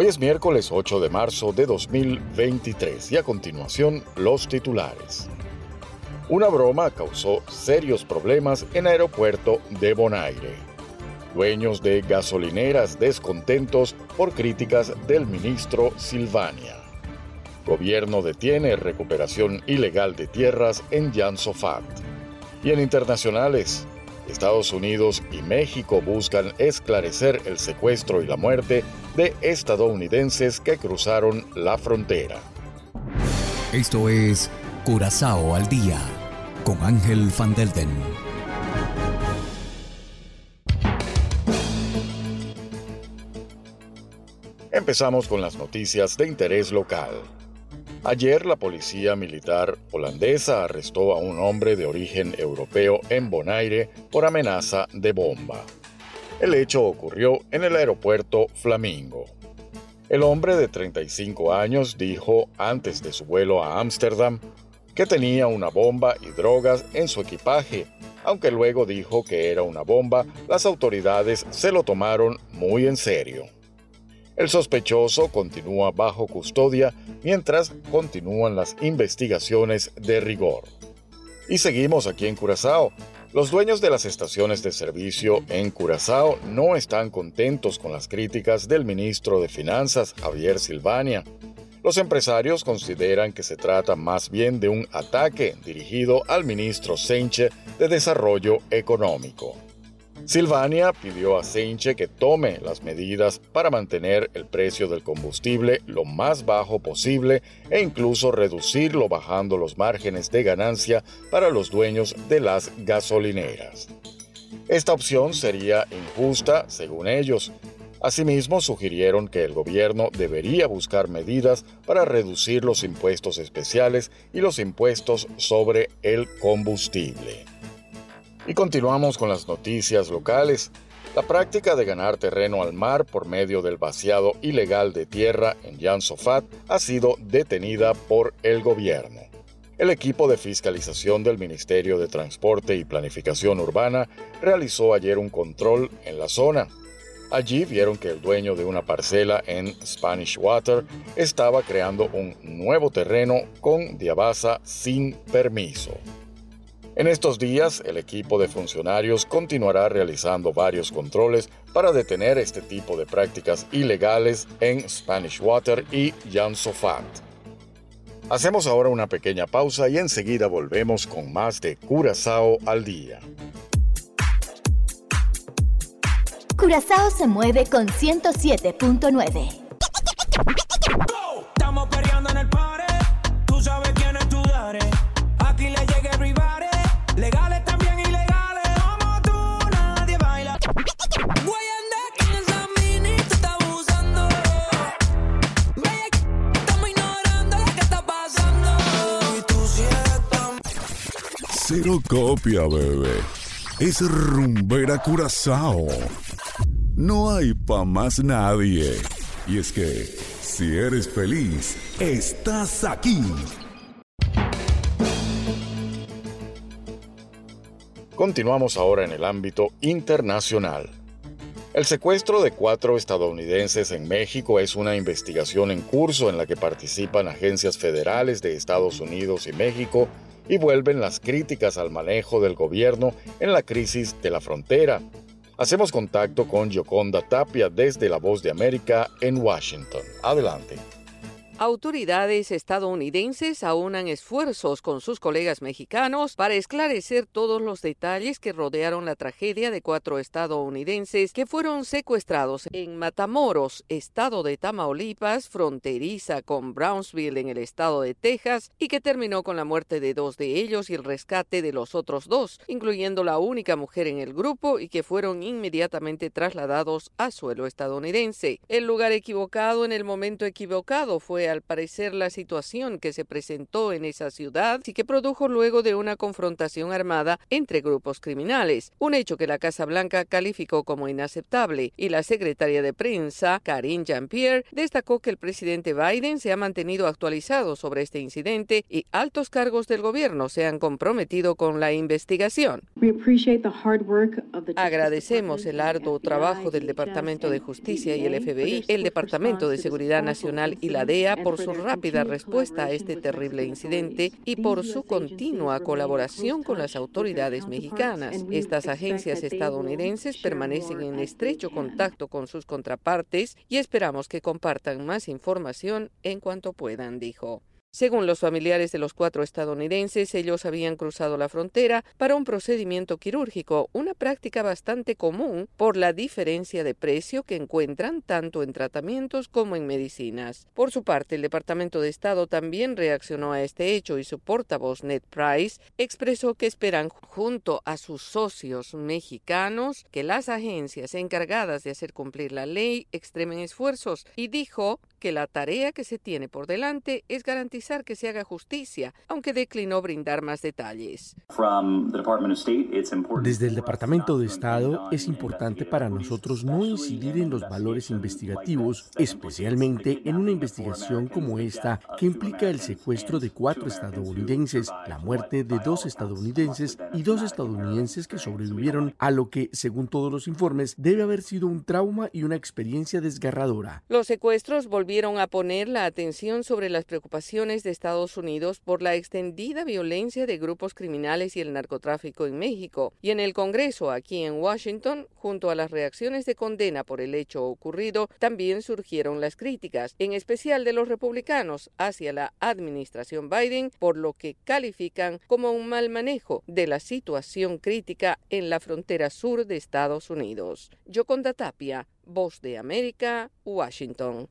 Hoy es miércoles 8 de marzo de 2023 y a continuación los titulares. Una broma causó serios problemas en aeropuerto de Bonaire. Dueños de gasolineras descontentos por críticas del ministro Silvania. Gobierno detiene recuperación ilegal de tierras en Sofat. Y en internacionales, Estados Unidos y México buscan esclarecer el secuestro y la muerte de estadounidenses que cruzaron la frontera. Esto es Curazao al día con Ángel Van Delden. Empezamos con las noticias de interés local. Ayer la policía militar holandesa arrestó a un hombre de origen europeo en Bonaire por amenaza de bomba. El hecho ocurrió en el aeropuerto Flamingo. El hombre de 35 años dijo antes de su vuelo a Ámsterdam que tenía una bomba y drogas en su equipaje. Aunque luego dijo que era una bomba, las autoridades se lo tomaron muy en serio. El sospechoso continúa bajo custodia mientras continúan las investigaciones de rigor. Y seguimos aquí en Curazao. Los dueños de las estaciones de servicio en Curazao no están contentos con las críticas del ministro de Finanzas, Javier Silvania. Los empresarios consideran que se trata más bien de un ataque dirigido al ministro Senche de Desarrollo Económico. Silvania pidió a Seinche que tome las medidas para mantener el precio del combustible lo más bajo posible e incluso reducirlo bajando los márgenes de ganancia para los dueños de las gasolineras. Esta opción sería injusta, según ellos. Asimismo, sugirieron que el gobierno debería buscar medidas para reducir los impuestos especiales y los impuestos sobre el combustible. Y continuamos con las noticias locales. La práctica de ganar terreno al mar por medio del vaciado ilegal de tierra en Jan Sofat ha sido detenida por el gobierno. El equipo de fiscalización del Ministerio de Transporte y Planificación Urbana realizó ayer un control en la zona. Allí vieron que el dueño de una parcela en Spanish Water estaba creando un nuevo terreno con diabasa sin permiso. En estos días, el equipo de funcionarios continuará realizando varios controles para detener este tipo de prácticas ilegales en Spanish Water y Sofat. Hacemos ahora una pequeña pausa y enseguida volvemos con más de Curazao al día. Curazao se mueve con 107.9. Cero copia, bebé. Es rumbera curazao. No hay pa' más nadie. Y es que, si eres feliz, estás aquí Continuamos ahora en el ámbito internacional. El secuestro de cuatro estadounidenses en México es una investigación en curso en la que participan agencias federales de Estados Unidos y México y vuelven las críticas al manejo del gobierno en la crisis de la frontera. Hacemos contacto con Yoconda Tapia desde La Voz de América en Washington. Adelante. Autoridades estadounidenses aunan esfuerzos con sus colegas mexicanos para esclarecer todos los detalles que rodearon la tragedia de cuatro estadounidenses que fueron secuestrados en Matamoros, estado de Tamaulipas, fronteriza con Brownsville en el estado de Texas, y que terminó con la muerte de dos de ellos y el rescate de los otros dos, incluyendo la única mujer en el grupo y que fueron inmediatamente trasladados a suelo estadounidense. El lugar equivocado en el momento equivocado fue al parecer la situación que se presentó en esa ciudad y que produjo luego de una confrontación armada entre grupos criminales, un hecho que la Casa Blanca calificó como inaceptable y la secretaria de prensa, Karine Jean-Pierre, destacó que el presidente Biden se ha mantenido actualizado sobre este incidente y altos cargos del gobierno se han comprometido con la investigación. Agradecemos el arduo trabajo del Departamento de Justicia y el FBI, el Departamento de Seguridad Nacional y la DEA por su rápida respuesta a este terrible incidente y por su continua colaboración con las autoridades mexicanas. Estas agencias estadounidenses permanecen en estrecho contacto con sus contrapartes y esperamos que compartan más información en cuanto puedan, dijo. Según los familiares de los cuatro estadounidenses, ellos habían cruzado la frontera para un procedimiento quirúrgico, una práctica bastante común por la diferencia de precio que encuentran tanto en tratamientos como en medicinas. Por su parte, el Departamento de Estado también reaccionó a este hecho y su portavoz Ned Price expresó que esperan junto a sus socios mexicanos que las agencias encargadas de hacer cumplir la ley extremen esfuerzos y dijo que la tarea que se tiene por delante es garantizar que se haga justicia, aunque declinó brindar más detalles. Desde el Departamento de Estado es importante para nosotros no incidir en los valores investigativos, especialmente en una investigación como esta que implica el secuestro de cuatro estadounidenses, la muerte de dos estadounidenses y dos estadounidenses que sobrevivieron a lo que, según todos los informes, debe haber sido un trauma y una experiencia desgarradora. Los secuestros volvieron a poner la atención sobre las preocupaciones de Estados Unidos por la extendida violencia de grupos criminales y el narcotráfico en México. Y en el Congreso, aquí en Washington, junto a las reacciones de condena por el hecho ocurrido, también surgieron las críticas, en especial de los republicanos, hacia la administración Biden, por lo que califican como un mal manejo de la situación crítica en la frontera sur de Estados Unidos. Yoconda Tapia, Voz de América, Washington.